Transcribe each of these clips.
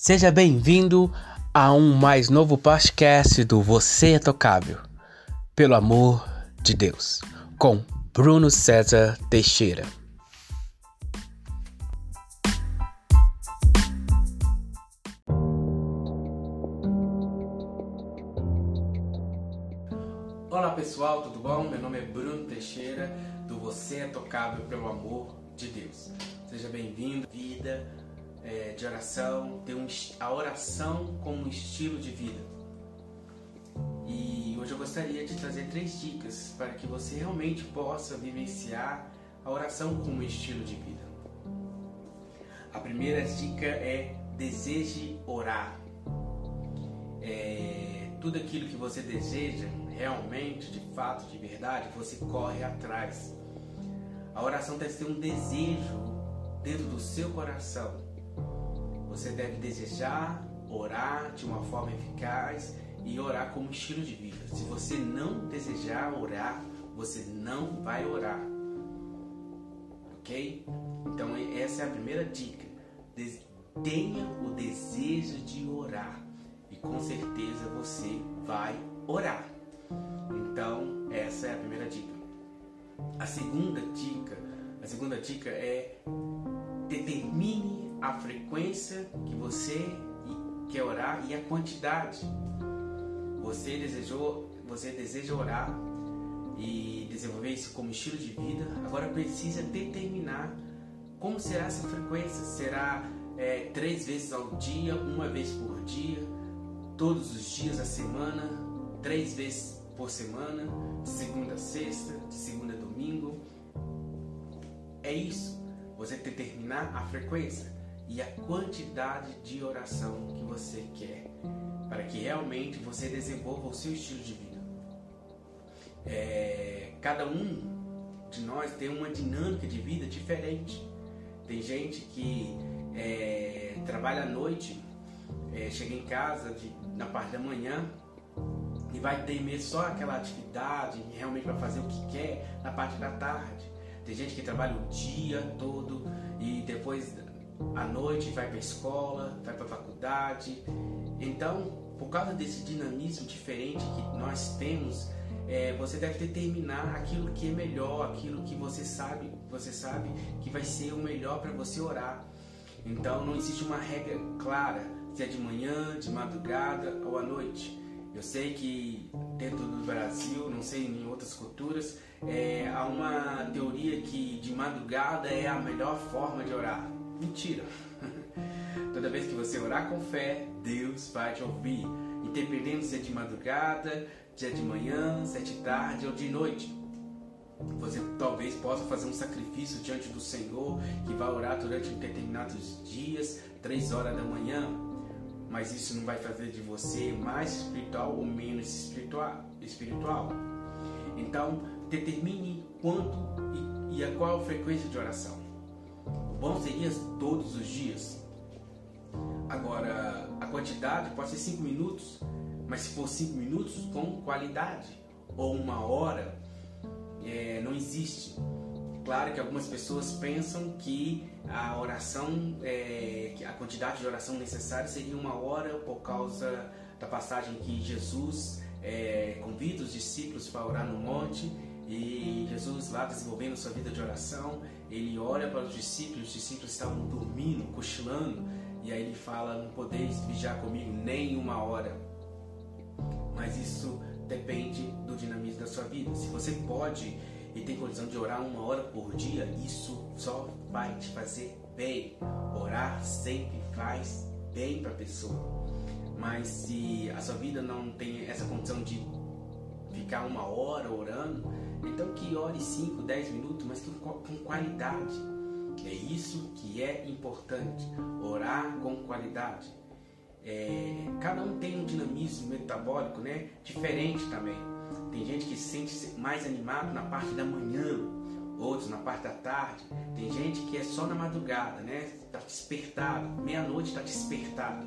Seja bem-vindo a um mais novo podcast do Você é Tocável, pelo amor de Deus, com Bruno César Teixeira. Olá pessoal, tudo bom? Meu nome é Bruno Teixeira, do Você é Tocável pelo amor de Deus. Seja bem-vindo, vida é, de oração, ter um, a oração como estilo de vida. E hoje eu gostaria de trazer três dicas para que você realmente possa vivenciar a oração como estilo de vida. A primeira dica é deseje orar. É, tudo aquilo que você deseja, realmente, de fato, de verdade, você corre atrás. A oração deve ter um desejo dentro do seu coração você deve desejar orar de uma forma eficaz e orar como estilo de vida. Se você não desejar orar, você não vai orar. Ok? Então, essa é a primeira dica. Tenha o desejo de orar e com certeza você vai orar. Então, essa é a primeira dica. A segunda dica, a segunda dica é determine a frequência que você quer orar e a quantidade. Você desejou, você deseja orar e desenvolver isso como estilo de vida. Agora precisa determinar como será essa frequência. Será é, três vezes ao dia, uma vez por dia, todos os dias da semana, três vezes por semana, de segunda a sexta, de segunda a domingo. É isso. Você determinar a frequência e a quantidade de oração que você quer, para que realmente você desenvolva o seu estilo de vida. É, cada um de nós tem uma dinâmica de vida diferente. Tem gente que é, trabalha à noite, é, chega em casa de, na parte da manhã e vai temer só aquela atividade, realmente vai fazer o que quer na parte da tarde. Tem gente que trabalha o dia todo e depois à noite vai para a escola, vai para a faculdade. Então, por causa desse dinamismo diferente que nós temos, é, você deve determinar aquilo que é melhor, aquilo que você sabe, você sabe que vai ser o melhor para você orar. Então, não existe uma regra clara se é de manhã, de madrugada ou à noite. Eu sei que dentro do Brasil, não sei em outras culturas, é, há uma teoria que de madrugada é a melhor forma de orar. Mentira! Toda vez que você orar com fé, Deus vai te ouvir, independente se é de madrugada, se é de manhã, se é de tarde ou de noite. Você talvez possa fazer um sacrifício diante do Senhor que vai orar durante determinados dias, três horas da manhã, mas isso não vai fazer de você mais espiritual ou menos espiritual. Então, determine quanto e a qual frequência de oração bom seria todos os dias. Agora, a quantidade pode ser 5 minutos, mas se for 5 minutos, com qualidade. Ou uma hora, é, não existe. Claro que algumas pessoas pensam que a oração, é, que a quantidade de oração necessária seria uma hora por causa da passagem que Jesus é, convida os discípulos para orar no monte e Jesus lá desenvolvendo sua vida de oração, ele olha para os discípulos, os discípulos estavam dormindo, cochilando, e aí ele fala: Não podeis vigiar comigo nem uma hora. Mas isso depende do dinamismo da sua vida. Se você pode e tem condição de orar uma hora por dia, isso só vai te fazer bem. Orar sempre faz bem para a pessoa. Mas se a sua vida não tem essa condição de ficar uma hora orando, então que ore 5, 10 minutos, mas que com qualidade. É isso que é importante, orar com qualidade. É, cada um tem um dinamismo metabólico né, diferente também. Tem gente que se sente mais animado na parte da manhã, outros na parte da tarde. Tem gente que é só na madrugada, né? Está despertado, meia-noite está despertado.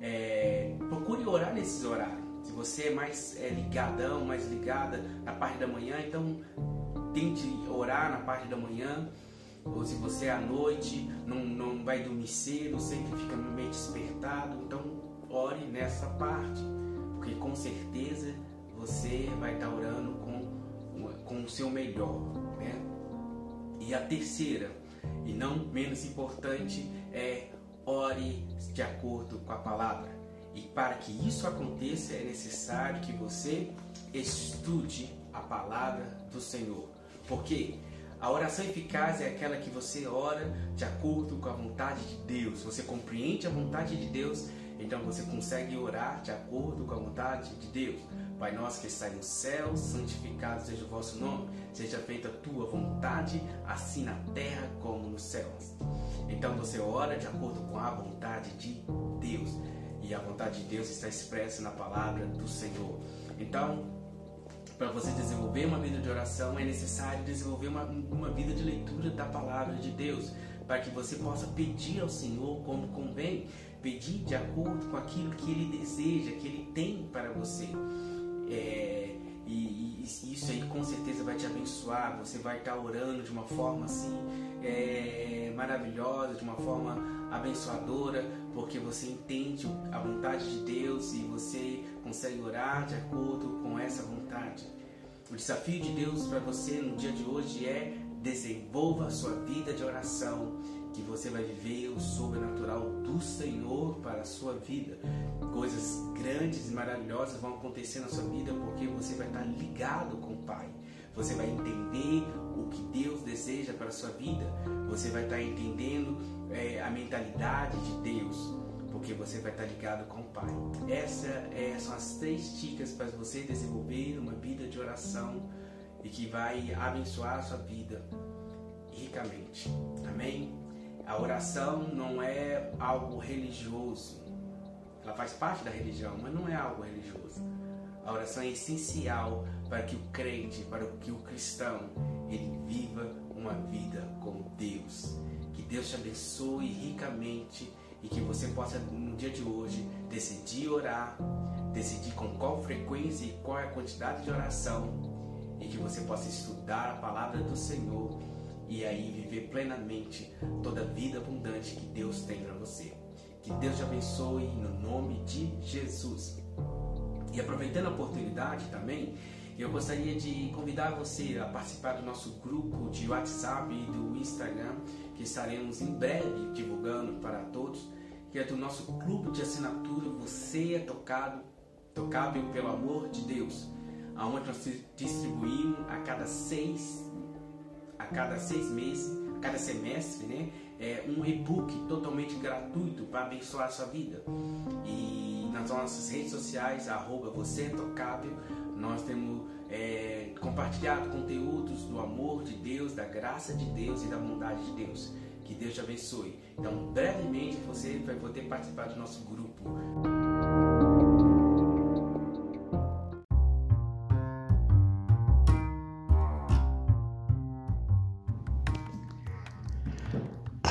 É, procure orar nesses horários. Se você é mais é, ligadão, mais ligada na parte da manhã, então tente orar na parte da manhã. ou se você à noite não, não vai dormir cedo, sempre fica meio despertado, então ore nessa parte, porque com certeza você vai estar orando com, com o seu melhor. Né? E a terceira, e não menos importante, é ore de acordo com a palavra. E para que isso aconteça é necessário que você estude a palavra do Senhor. Porque a oração eficaz é aquela que você ora de acordo com a vontade de Deus. Você compreende a vontade de Deus, então você consegue orar de acordo com a vontade de Deus. Pai nosso que está no céu, santificado seja o vosso nome. Seja feita a tua vontade, assim na terra como nos céus. Então você ora de acordo com a vontade de Deus. E a vontade de Deus está expressa na palavra do Senhor. Então, para você desenvolver uma vida de oração, é necessário desenvolver uma, uma vida de leitura da palavra de Deus, para que você possa pedir ao Senhor como convém, pedir de acordo com aquilo que Ele deseja, que Ele tem para você. É, e, e, isso aí com certeza vai te abençoar. Você vai estar orando de uma forma assim é, maravilhosa, de uma forma abençoadora, porque você entende a vontade de Deus e você consegue orar de acordo com essa vontade. O desafio de Deus para você no dia de hoje é desenvolva a sua vida de oração, que você vai viver o sobrenatural do Senhor para a sua vida. Coisas grandes e maravilhosas vão acontecer na sua vida porque você vai estar ligado com o Pai. Você vai entender o que Deus deseja para a sua vida. Você vai estar entendendo é, a mentalidade de Deus porque você vai estar ligado com o Pai. Essas é, são as três dicas para você desenvolver uma vida de oração e que vai abençoar a sua vida ricamente. Amém? A oração não é algo religioso. Ela faz parte da religião, mas não é algo religioso. A oração é essencial para que o crente, para que o cristão, ele viva uma vida com Deus. Que Deus te abençoe ricamente e que você possa no dia de hoje decidir orar, decidir com qual frequência e qual é a quantidade de oração e que você possa estudar a palavra do Senhor e aí viver plenamente toda a vida abundante que Deus tem para você. Que Deus te abençoe no nome de Jesus. E aproveitando a oportunidade também, eu gostaria de convidar você a participar do nosso grupo de WhatsApp e do Instagram, que estaremos em breve divulgando para todos, que é do nosso clube de assinatura Você é Tocado, Tocável pelo Amor de Deus, aonde nós distribuímos a cada seis, a cada seis meses, a cada semestre, né? É um e-book totalmente gratuito para abençoar a sua vida. E nas nossas redes sociais, arroba Você é Tocável, nós temos é, compartilhado conteúdos do amor de Deus, da graça de Deus e da bondade de Deus. Que Deus te abençoe. Então, brevemente você vai poder participar do nosso grupo.